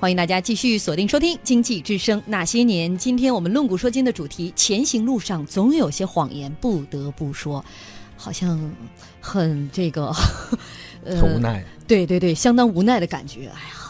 欢迎大家继续锁定收听《经济之声那些年》。今天我们论古说今的主题：前行路上总有些谎言不得不说，好像很这个，很无奈。对对对，相当无奈的感觉。哎呀。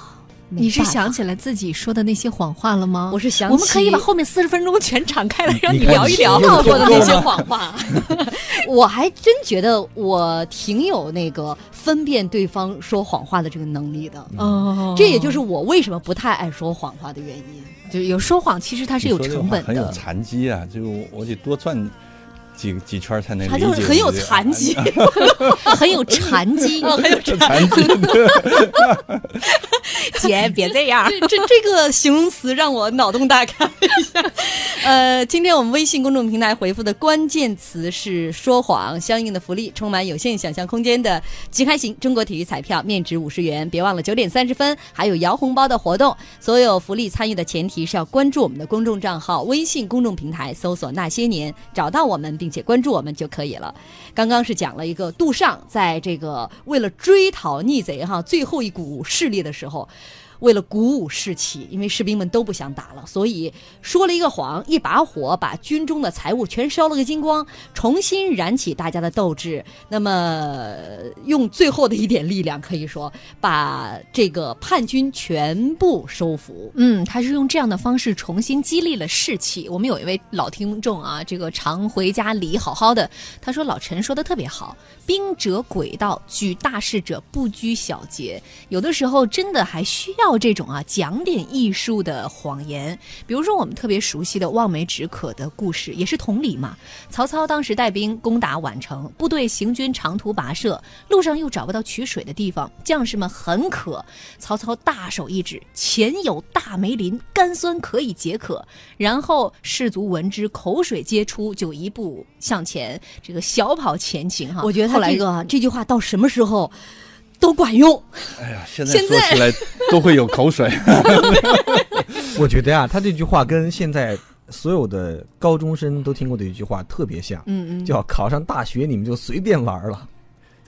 你是想起来自己说的那些谎话了吗？我是想，我们可以把后面四十分钟全敞开来，让你聊一聊到过的那些谎话。我还真觉得我挺有那个分辨对方说谎话的这个能力的。哦，这也就是我为什么不太爱说谎话的原因。就有说谎，其实它是有成本的，很有残疾啊！就我得多转。几几圈才能理解？他就是 很有残疾，很有 残疾，很有残疾。姐，别这样，这这个形容词让我脑洞大开一下。呃，今天我们微信公众平台回复的关键词是说谎，相应的福利充满有限想象空间的即开型中国体育彩票，面值五十元。别忘了九点三十分还有摇红包的活动。所有福利参与的前提是要关注我们的公众账号，微信公众平台搜索那些年，找到我们并。并且关注我们就可以了。刚刚是讲了一个杜尚在这个为了追讨逆贼哈最后一股势力的时候。어 为了鼓舞士气，因为士兵们都不想打了，所以说了一个谎，一把火把军中的财物全烧了个精光，重新燃起大家的斗志。那么，用最后的一点力量，可以说把这个叛军全部收服。嗯，他是用这样的方式重新激励了士气。我们有一位老听众啊，这个常回家里好好的，他说老陈说的特别好，兵者诡道，举大事者不拘小节，有的时候真的还需要。这种啊讲点艺术的谎言，比如说我们特别熟悉的望梅止渴的故事，也是同理嘛。曹操当时带兵攻打宛城，部队行军长途跋涉，路上又找不到取水的地方，将士们很渴。曹操大手一指，前有大梅林，甘酸可以解渴。然后士卒闻之，口水皆出，就一步向前，这个小跑前行哈。我觉得他这个这句话到什么时候？都管用。哎呀，现在说起来 都会有口水。我觉得呀，他这句话跟现在所有的高中生都听过的一句话特别像。嗯嗯，叫考上大学你们就随便玩了。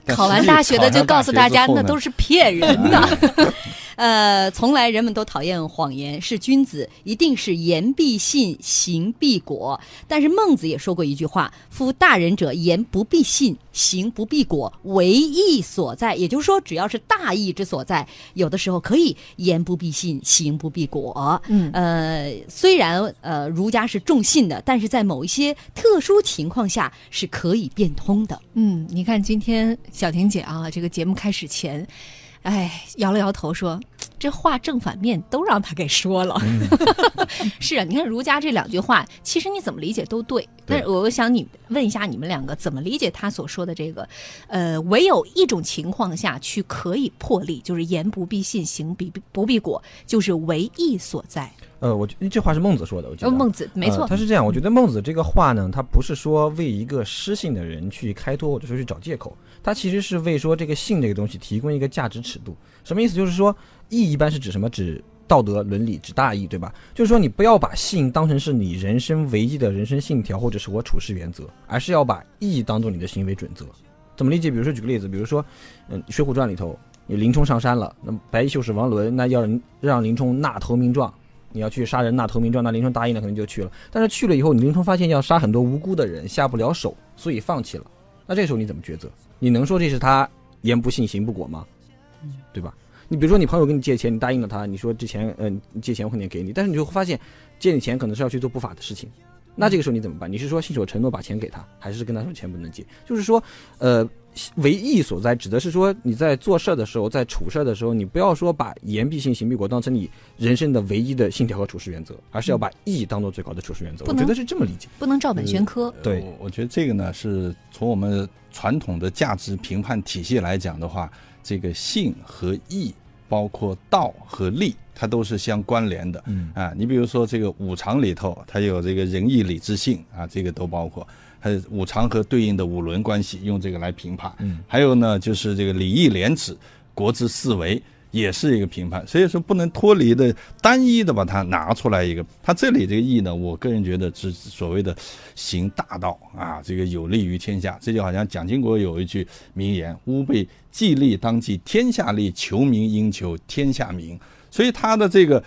考完大学的就告诉大家，那都是骗人的。呃，从来人们都讨厌谎言，是君子一定是言必信，行必果。但是孟子也说过一句话：“夫大人者，言不必信，行不必果，为义所在。”也就是说，只要是大义之所在，有的时候可以言不必信，行不必果。嗯，呃，虽然呃儒家是重信的，但是在某一些特殊情况下是可以变通的。嗯，你看今天小婷姐啊，这个节目开始前。哎，摇了摇头说：“这话正反面都让他给说了。” 是啊，你看儒家这两句话，其实你怎么理解都对。但是我想你问一下你们两个，怎么理解他所说的这个？呃，唯有一种情况下去可以破例，就是言不必信，行必不必果，就是唯义所在。呃，我觉得这话是孟子说的，我觉得孟子没错，他是这样。我觉得孟子这个话呢，他不是说为一个失信的人去开脱，或者说去找借口，他其实是为说这个信这个东西提供一个价值尺度。什么意思？就是说义一般是指什么？指道德伦理，指大义，对吧？就是说你不要把信当成是你人生唯一的人生信条或者是我处事原则，而是要把义当做你的行为准则。怎么理解？比如说举个例子，比如说，嗯，《水浒传》里头，你林冲上山了，那么白衣秀士王伦那要让林冲纳投名状。你要去杀人纳投名状，那林冲答应了，可能就去了。但是去了以后，你林冲发现要杀很多无辜的人，下不了手，所以放弃了。那这时候你怎么抉择？你能说这是他言不信行不果吗？对吧？你比如说你朋友跟你借钱，你答应了他，你说这钱，嗯，借钱我肯定给你，但是你就会发现借你钱可能是要去做不法的事情。那这个时候你怎么办？你是说信守承诺把钱给他，还是跟他说钱不能借？就是说，呃。为义所在，指的是说你在做事的时候，在处事的时候，你不要说把言必信，行必果当成你人生的唯一的信条和处事原则，而是要把义当做最高的处事原则。我觉得是这么理解，不能照本宣科。对，我觉得这个呢，是从我们传统的价值评判体系来讲的话，这个信和义，包括道和利，它都是相关联的。嗯啊，你比如说这个五常里头，它有这个仁义礼智信啊，这个都包括。还有五常和对应的五伦关系，用这个来评判。嗯，还有呢，就是这个礼义廉耻、国之四维，也是一个评判。所以说，不能脱离的单一的把它拿出来一个。它这里这个义呢，我个人觉得是所谓的行大道啊，这个有利于天下。这就好像蒋经国有一句名言：“吾辈既利当继天下利，求名应求天下名。”所以他的这个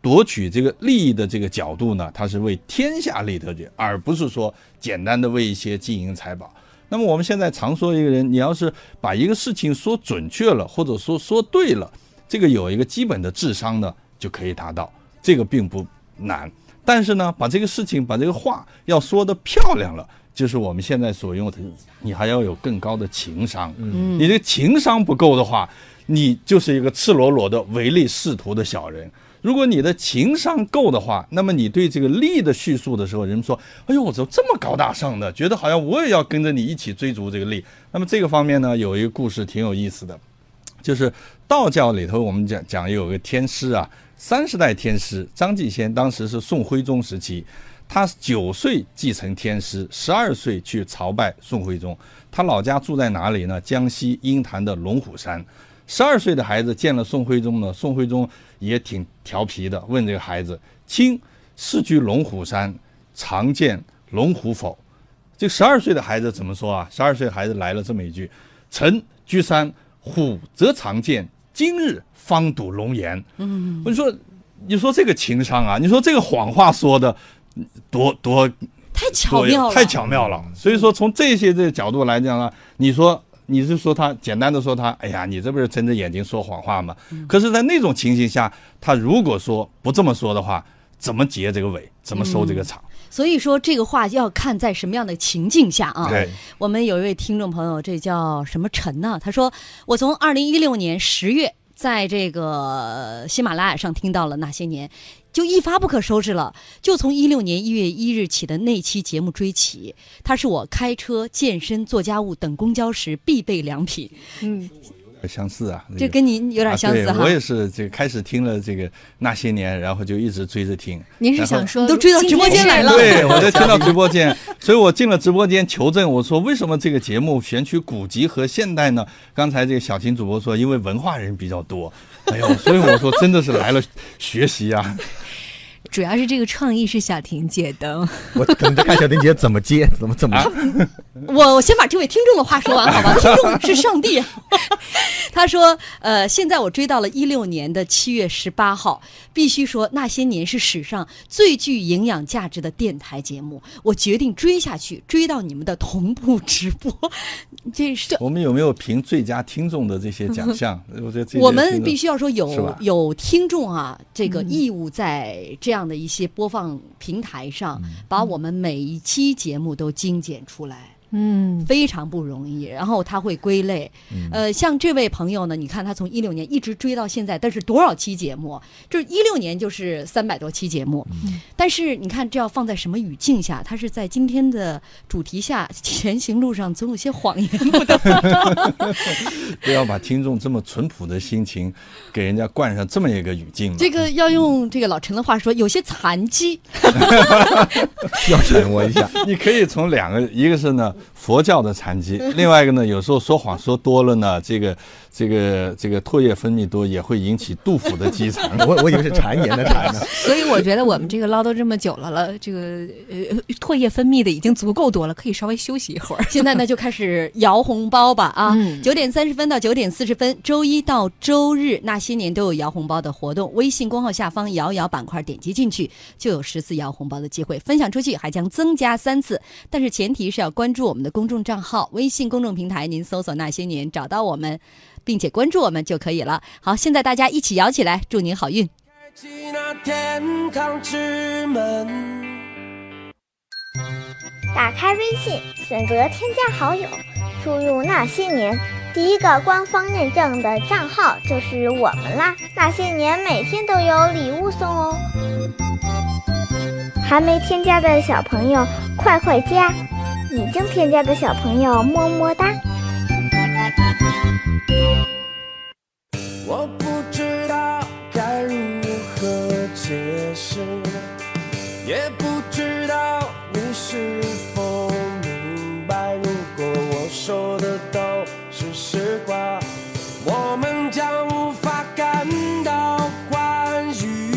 夺取这个利益的这个角度呢，他是为天下利得的，而不是说简单的为一些金银财宝。那么我们现在常说一个人，你要是把一个事情说准确了，或者说说对了，这个有一个基本的智商呢，就可以达到，这个并不难。但是呢，把这个事情，把这个话要说的漂亮了，就是我们现在所用的，你还要有更高的情商。嗯，你这情商不够的话，你就是一个赤裸裸的唯利是图的小人。如果你的情商够的话，那么你对这个利的叙述的时候，人们说：“哎呦，我怎么这么高大上的？”觉得好像我也要跟着你一起追逐这个利。那么这个方面呢，有一个故事挺有意思的，就是道教里头我们讲讲有个天师啊，三十代天师张继先，当时是宋徽宗时期，他九岁继承天师，十二岁去朝拜宋徽宗。他老家住在哪里呢？江西鹰潭的龙虎山。十二岁的孩子见了宋徽宗呢，宋徽宗也挺调皮的，问这个孩子：“卿世居龙虎山，常见龙虎否？”这十二岁的孩子怎么说啊？十二岁孩子来了这么一句：“臣居山，虎则常见，今日方睹龙颜。”嗯，我说，你说这个情商啊，你说这个谎话说的多多太巧妙了，太巧妙了。所以说，从这些这个角度来讲呢，你说。你是说他简单的说他，哎呀，你这不是睁着眼睛说谎话吗？可是，在那种情形下，他如果说不这么说的话，怎么结这个尾，怎么收这个场？所以说，这个话要看在什么样的情境下啊。对，我们有一位听众朋友，这叫什么陈呢？他说，我从二零一六年十月在这个喜马拉雅上听到了那些年。就一发不可收拾了，就从一六年一月一日起的那期节目追起，它是我开车、健身、做家务等公交时必备良品。嗯。相似啊，这跟您有点相似哈。我也是，这个开始听了这个那些年，然后就一直追着听。您是想说都追到直播间来了？对，我就听到 直播间，所以我进了直播间求证。我说为什么这个节目选取古籍和现代呢？刚才这个小琴主播说，因为文化人比较多。哎呦，所以我说真的是来了学习啊。主要是这个创意是小婷姐的，我等着看小婷姐怎么接，怎么怎么。我我先把这位听众的话说完，好吧？听众是上帝。他说：“呃，现在我追到了一六年的七月十八号，必须说那些年是史上最具营养价值的电台节目。我决定追下去，追到你们的同步直播。这是我们有没有评最佳听众的这些奖项？我觉得我们必须要说有有听众啊，这个义务在这样。”这样的一些播放平台上，把我们每一期节目都精简出来。嗯，非常不容易。然后他会归类，呃，像这位朋友呢，你看他从一六年一直追到现在，但是多少期节目？就是一六年就是三百多期节目，但是你看这要放在什么语境下？他是在今天的主题下，前行路上总有些谎言不得。不要把听众这么淳朴的心情给人家灌上这么一个语境。这个要用这个老陈的话说，有些残疾，需 要沉默一下。你可以从两个，一个是呢。佛教的残疾，另外一个呢，有时候说谎说多了呢，这个这个这个唾液分泌多也会引起杜甫的积残。我我以为是谗言的谗呢。所以我觉得我们这个唠叨这么久了了，这个呃唾液分泌的已经足够多了，可以稍微休息一会儿。现在呢就开始摇红包吧啊！九点三十分到九点四十分，周一到周日那些年都有摇红包的活动。微信公号下方摇摇板块点击进去就有十次摇红包的机会，分享出去还将增加三次，但是前提是要关注我们的公众账号，微信公众平台您搜索那些年找到我们，并且关注我们就可以了。好，现在大家一起摇起来，祝您好运。打开微信，选择添加好友，输入那些年，第一个官方认证的账号就是我们啦。那些年每天都有礼物送哦，还没添加的小朋友快快加！已经添加的小朋友，么么哒。我不知道该如何解释，也不知道你是否明白。如果我说的都是实话，我们将无法感到欢愉。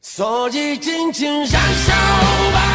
所以，尽情燃烧吧。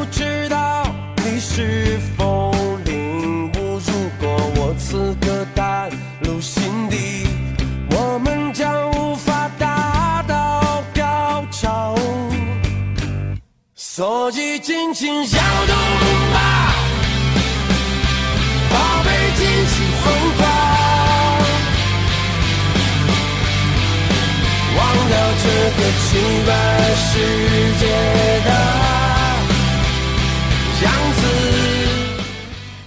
不知道你是否领悟如果我此刻袒露心底我们将无法达到高潮所以尽情摇动吧宝贝尽情疯狂忘掉这个奇怪世界的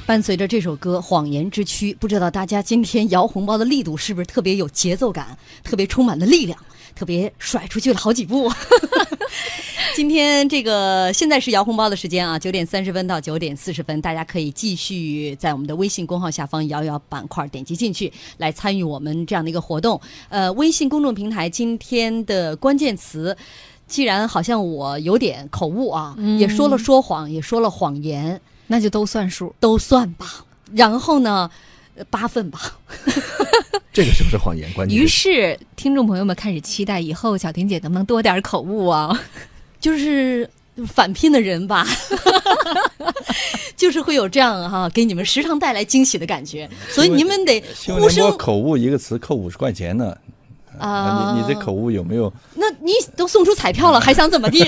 伴随着这首歌《谎言之躯》，不知道大家今天摇红包的力度是不是特别有节奏感，特别充满了力量，特别甩出去了好几步。今天这个现在是摇红包的时间啊，九点三十分到九点四十分，大家可以继续在我们的微信公号下方摇一摇板块，点击进去来参与我们这样的一个活动。呃，微信公众平台今天的关键词。既然好像我有点口误啊，也说了说谎，也说了谎言，那就都算数。都算吧。然后呢，呃八份吧。这个是不是谎言？关键于是，听众朋友们开始期待以后小婷姐能不能多点口误啊？就是反聘的人吧，就是会有这样哈、给你们时常带来惊喜的感觉，所以你们得呼声口误一个词扣五十块钱呢。啊你你这口误有没有？那你都送出彩票了，还想怎么地？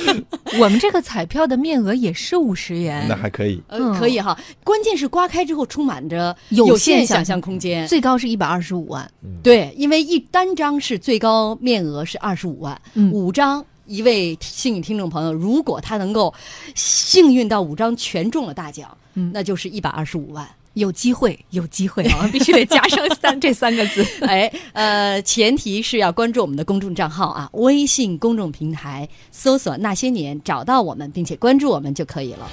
我们这个彩票的面额也是五十元 那，还可以。呃，可以哈。关键是刮开之后充满着有有限想象空间。最高是一百二十五万。对，因为一单张是最高面额是二十五万，嗯五张。一位幸运听众朋友，如果他能够幸运到五张全中了大奖，嗯那就是一百二十五万。有机会，有机会 啊！必须得加上三 这三个字。哎，呃，前提是要关注我们的公众账号啊，微信公众平台搜索“那些年”，找到我们，并且关注我们就可以了。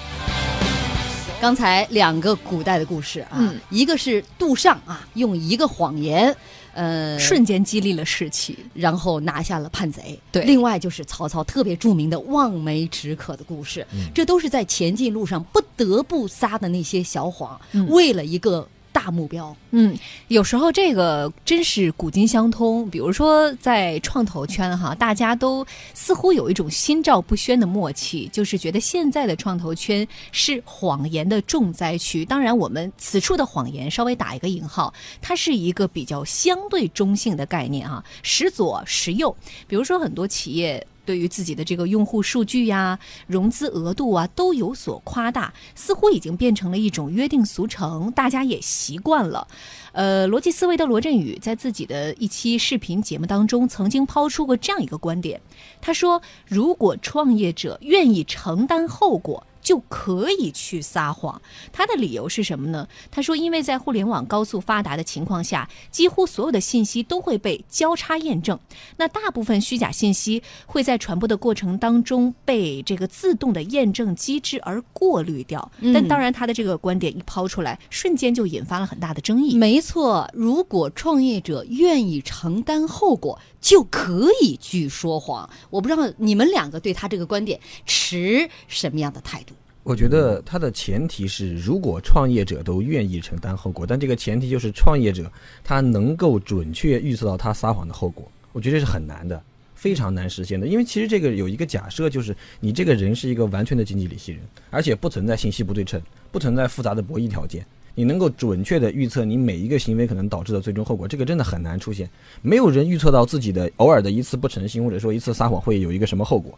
刚才两个古代的故事啊，嗯一个是杜尚啊，用一个谎言，呃，瞬间激励了士气。然后拿下了叛贼。对另外就是曹操特别著名的望梅止渴的故事，这都是在前进路上不得不撒的那些小谎，嗯为了一个大目标。嗯，有时候这个真是古今相通。比如说在创投圈哈，大家都似乎有一种心照不宣的默契，就是觉得现在的创投圈是谎言的重灾区。当然，我们此处的谎言稍微打一个引号，它是一个比较相对中性的概念哈，时左时右。比如说很多企业。对于自己的这个用户数据呀、融资额度啊，都有所夸大，似乎已经变成了一种约定俗成，大家也习惯了。呃，逻辑思维的罗振宇在自己的一期视频节目当中曾经抛出过这样一个观点，他说：“如果创业者愿意承担后果。”就可以去撒谎。他的理由是什么呢？他说，因为在互联网高速发达的情况下，几乎所有的信息都会被交叉验证。那大部分虚假信息会在传播的过程当中被这个自动的验证机制而过滤掉。嗯但当然，他的这个观点一抛出来，瞬间就引发了很大的争议。没错，如果创业者愿意承担后果，就可以去说谎。我不知道你们两个对他这个观点持什么样的态度？我觉得它的前提是，如果创业者都愿意承担后果，但这个前提就是创业者他能够准确预测到他撒谎的后果。我觉得这是很难的，非常难实现的。因为其实这个有一个假设，就是你这个人是一个完全的经济理性人，而且不存在信息不对称，不存在复杂的博弈条件。你能够准确的预测你每一个行为可能导致的最终后果，这个真的很难出现。没有人预测到自己的偶尔的一次不诚信，或者说一次撒谎会有一个什么后果。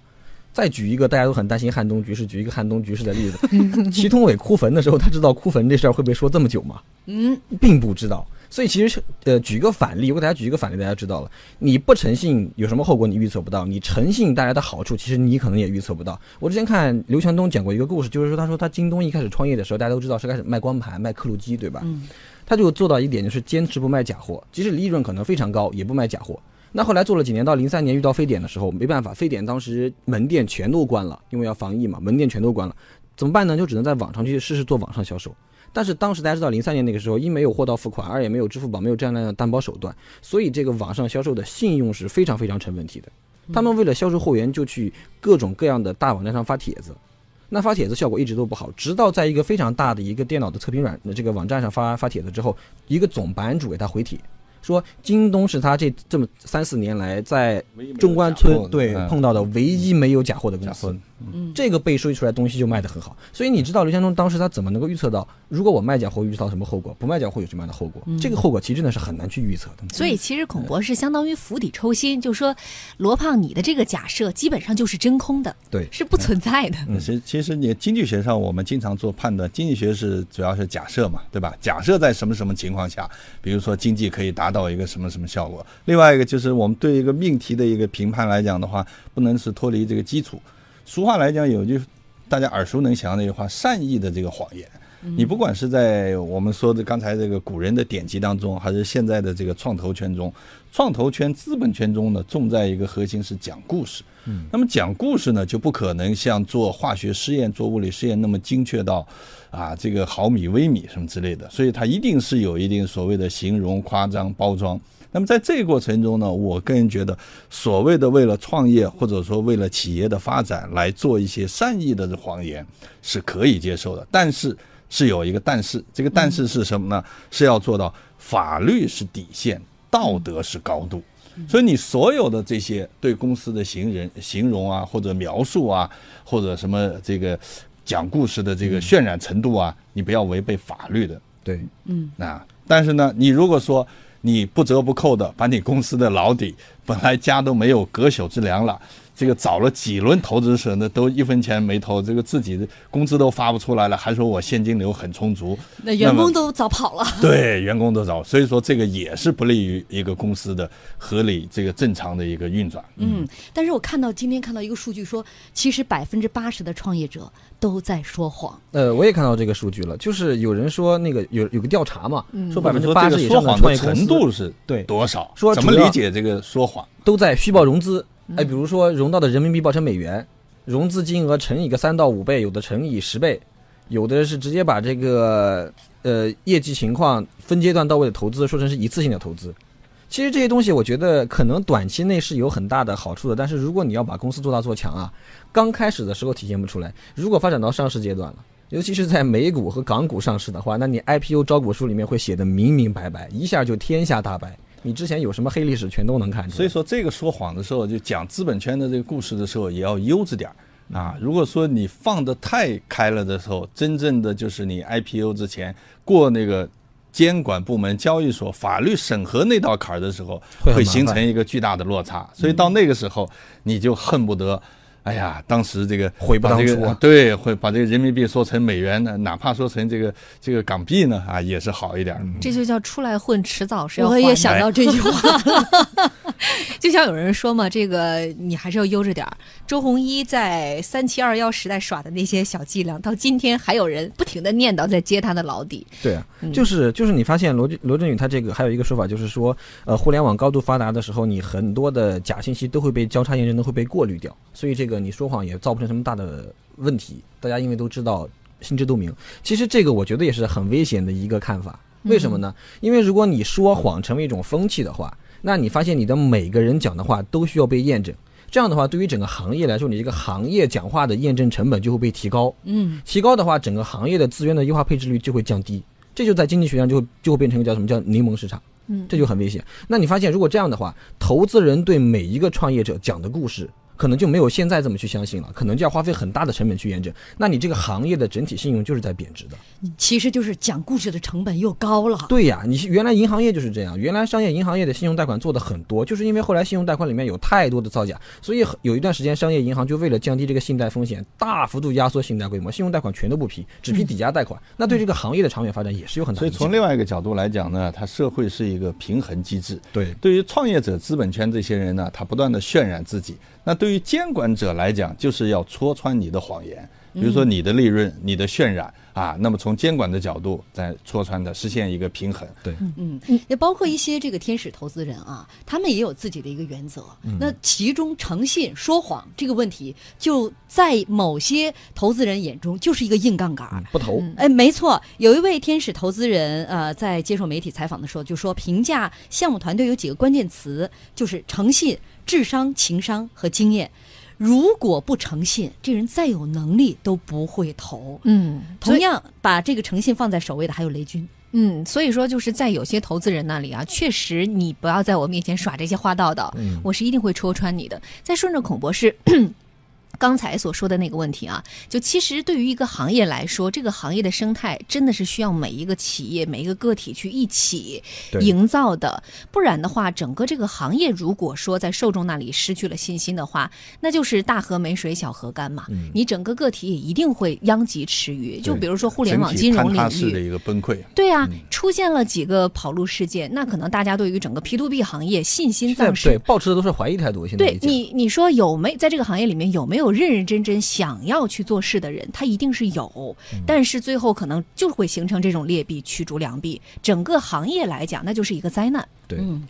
再举一个大家都很担心汉东局势，举一个汉东局势的例子。祁同伟哭坟的时候，他知道哭坟这事儿会被说这么久吗？嗯，并不知道。所以其实是呃，举个反例，我给大家举一个反例，大家知道了，你不诚信有什么后果，你预测不到；你诚信带来的好处，其实你可能也预测不到。我之前看刘强东讲过一个故事，就是说他说他京东一开始创业的时候，大家都知道是开始卖光盘、卖刻录机，对吧？嗯他就做到一点，就是坚持不卖假货，即使利润可能非常高，也不卖假货。那后来做了几年，到零三年遇到非典的时候，没办法，非典当时门店全都关了，因为要防疫嘛，门店全都关了，怎么办呢？就只能在网上去试试做网上销售。但是当时大家知道，零三年那个时候，一没有货到付款，二也没有支付宝，没有这样那样的担保手段，所以这个网上销售的信用是非常非常成问题的。他们为了销售货源，就去各种各样的大网站上发帖子，那发帖子效果一直都不好，直到在一个非常大的一个电脑的测评软这个网站上发发帖子之后，一个总版主给他回帖，说京东是他这这么三四年来在中关村对嗯碰到的唯一没有假货的公司。嗯这个被收益出来的东西就卖得很好。所以你知道刘强东当时他怎么能够预测到，如果我卖假货会遇到什么后果，不卖假货有什么样的后果？嗯这个后果其实真的是很难去预测的。所以其实孔博士相当于釜底抽薪，就说罗胖你的这个假设基本上就是真空的，对是不存在的。嗯其实其实你经济学上我们经常做判断，经济学是主要是假设嘛，对吧？假设在什么什么情况下，比如说经济可以达到一个什么什么效果。另外一个就是我们对一个命题的一个评判来讲的话，不能是脱离这个基础。俗话来讲有句大家耳熟能详的一句话：善意的这个谎言。你不管是在我们说的刚才这个古人的典籍当中，还是现在的这个创投圈中，创投圈、资本圈中呢，重在一个核心是讲故事。嗯，那么讲故事呢，就不可能像做化学实验、做物理实验那么精确到啊这个毫米、微米什么之类的，所以它一定是有一定所谓的形容、夸张、包装。那么在这个过程中呢，我个人觉得，所谓的为了创业或者说为了企业的发展来做一些善意的谎言是可以接受的，但是是有一个但是，这个但是是什么呢？是要做到法律是底线，道德是高度。所以你所有的这些对公司的形人形容啊，或者描述啊，或者什么这个讲故事的这个渲染程度啊，你不要违背法律的。对，嗯啊，但是呢，你如果说你不折不扣的把你公司的老底本来家都没有隔朽之粮了，这个找了几轮投资者呢，都一分钱没投，这个自己的工资都发不出来了，还说我现金流很充足，那员工都早跑了。对员工都早，所以说这个也是不利于一个公司的合理这个正常的一个运转。嗯，但是我看到今天看到一个数据说，其实百分之八十的创业者都在说谎。呃，我也看到这个数据了，就是有人说那个有有个调查嘛，说百分之八十以上说谎的创业程度是对多少？说怎么理解这个说谎？都在虚报融资。哎，比如说融到的人民币报成美元，融资金额乘以个三到五倍，有的乘以十倍，有的是直接把这个呃业绩情况分阶段到位的投资说成是一次性的投资。其实这些东西，我觉得可能短期内是有很大的好处的，但是如果你要把公司做大做强啊，刚开始的时候体现不出来，如果发展到上市阶段了。尤其是在美股和港股上市的话，那你 IPO 招股书里面会写的明明白白，一下就天下大白。你之前有什么黑历史，全都能看出来。所以说，这个说谎的时候，就讲资本圈的这个故事的时候，也要悠着点儿啊。如果说你放得太开了的时候，真正的就是你 IPO 之前过那个监管部门、交易所法律审核那道坎儿的时候，会形成一个巨大的落差。所以到那个时候，你就恨不得。哎呀，当时这个悔不把这个当初啊对，会把这个人民币说成美元呢，哪怕说成这个这个港币呢，啊，也是好一点儿。这就叫出来混，迟早是要我也想到这句话，就像有人说嘛，这个你还是要悠着点儿。周鸿祎在三七二幺时代耍的那些小伎俩，到今天还有人不停的念叨在揭他的老底。对啊，嗯就是就是你发现罗俊罗振宇他这个还有一个说法，就是说，呃，互联网高度发达的时候，你很多的假信息都会被交叉验证，都会被过滤掉，所以这个你说谎也造不成什么大的问题。大家因为都知道，心知肚明。其实这个我觉得也是很危险的一个看法。为什么呢？因为如果你说谎成为一种风气的话，那你发现你的每个人讲的话都需要被验证。这样的话，对于整个行业来说，你这个行业讲话的验证成本就会被提高。嗯，提高的话，整个行业的资源的优化配置率就会降低，这就在经济学上就会就会变成一个叫什么叫柠檬市场，嗯这就很危险。那你发现，如果这样的话，投资人对每一个创业者讲的故事，可能就没有现在这么去相信了，可能就要花费很大的成本去验证。那你这个行业的整体信用就是在贬值的。其实就是讲故事的成本又高了。对呀，你原来银行业就是这样，原来商业银行业的信用贷款做的很多，就是因为后来信用贷款里面有太多的造假，所以有一段时间商业银行就为了降低这个信贷风险，大幅度压缩信贷规模，信用贷款全都不批，只批抵押贷款。那对这个行业的长远发展也是有很大所以。从另外一个角度来讲呢，它社会是一个平衡机制。对对于创业者、资本圈这些人呢，他不断的渲染自己；那对于监管者来讲，就是要戳穿你的谎言，比如说你的利润、你的渲染啊。那么从监管的角度，在戳穿的，实现一个平衡。对，嗯，也包括一些这个天使投资人啊，他们也有自己的一个原则。那其中诚信、说谎这个问题，就在某些投资人眼中就是一个硬杠杆儿。不投。哎，没错，有一位天使投资人，呃，在接受媒体采访的时候就说，评价项目团队有几个关键词，就是诚信、智商、情商和经验。如果不诚信，这人再有能力都不会投。嗯，同样，把这个诚信放在首位的还有雷军。嗯，所以说就是在有些投资人那里啊，确实你不要在我面前耍这些花道道，嗯我是一定会戳穿你的。再顺着孔博士刚才所说的那个问题啊，就其实对于一个行业来说，这个行业的生态真的是需要每一个企业、每一个个体去一起营造的，不然的话，整个这个行业如果说在受众那里失去了信心的话，那就是大河没水小河干嘛，嗯你整个个体也一定会殃及池鱼。就比如说互联网金融领域的。一个崩溃。对啊，嗯出现了几个跑路事件，那可能大家对于整个 P to B 行业信心丧失对。抱持的都是怀疑态度。现在对你，你说有没在这个行业里面有没有认认真真想要去做事的人？他一定是有，但是最后可能就会形成这种劣币驱逐良币，整个行业来讲，那就是一个灾难。对，嗯，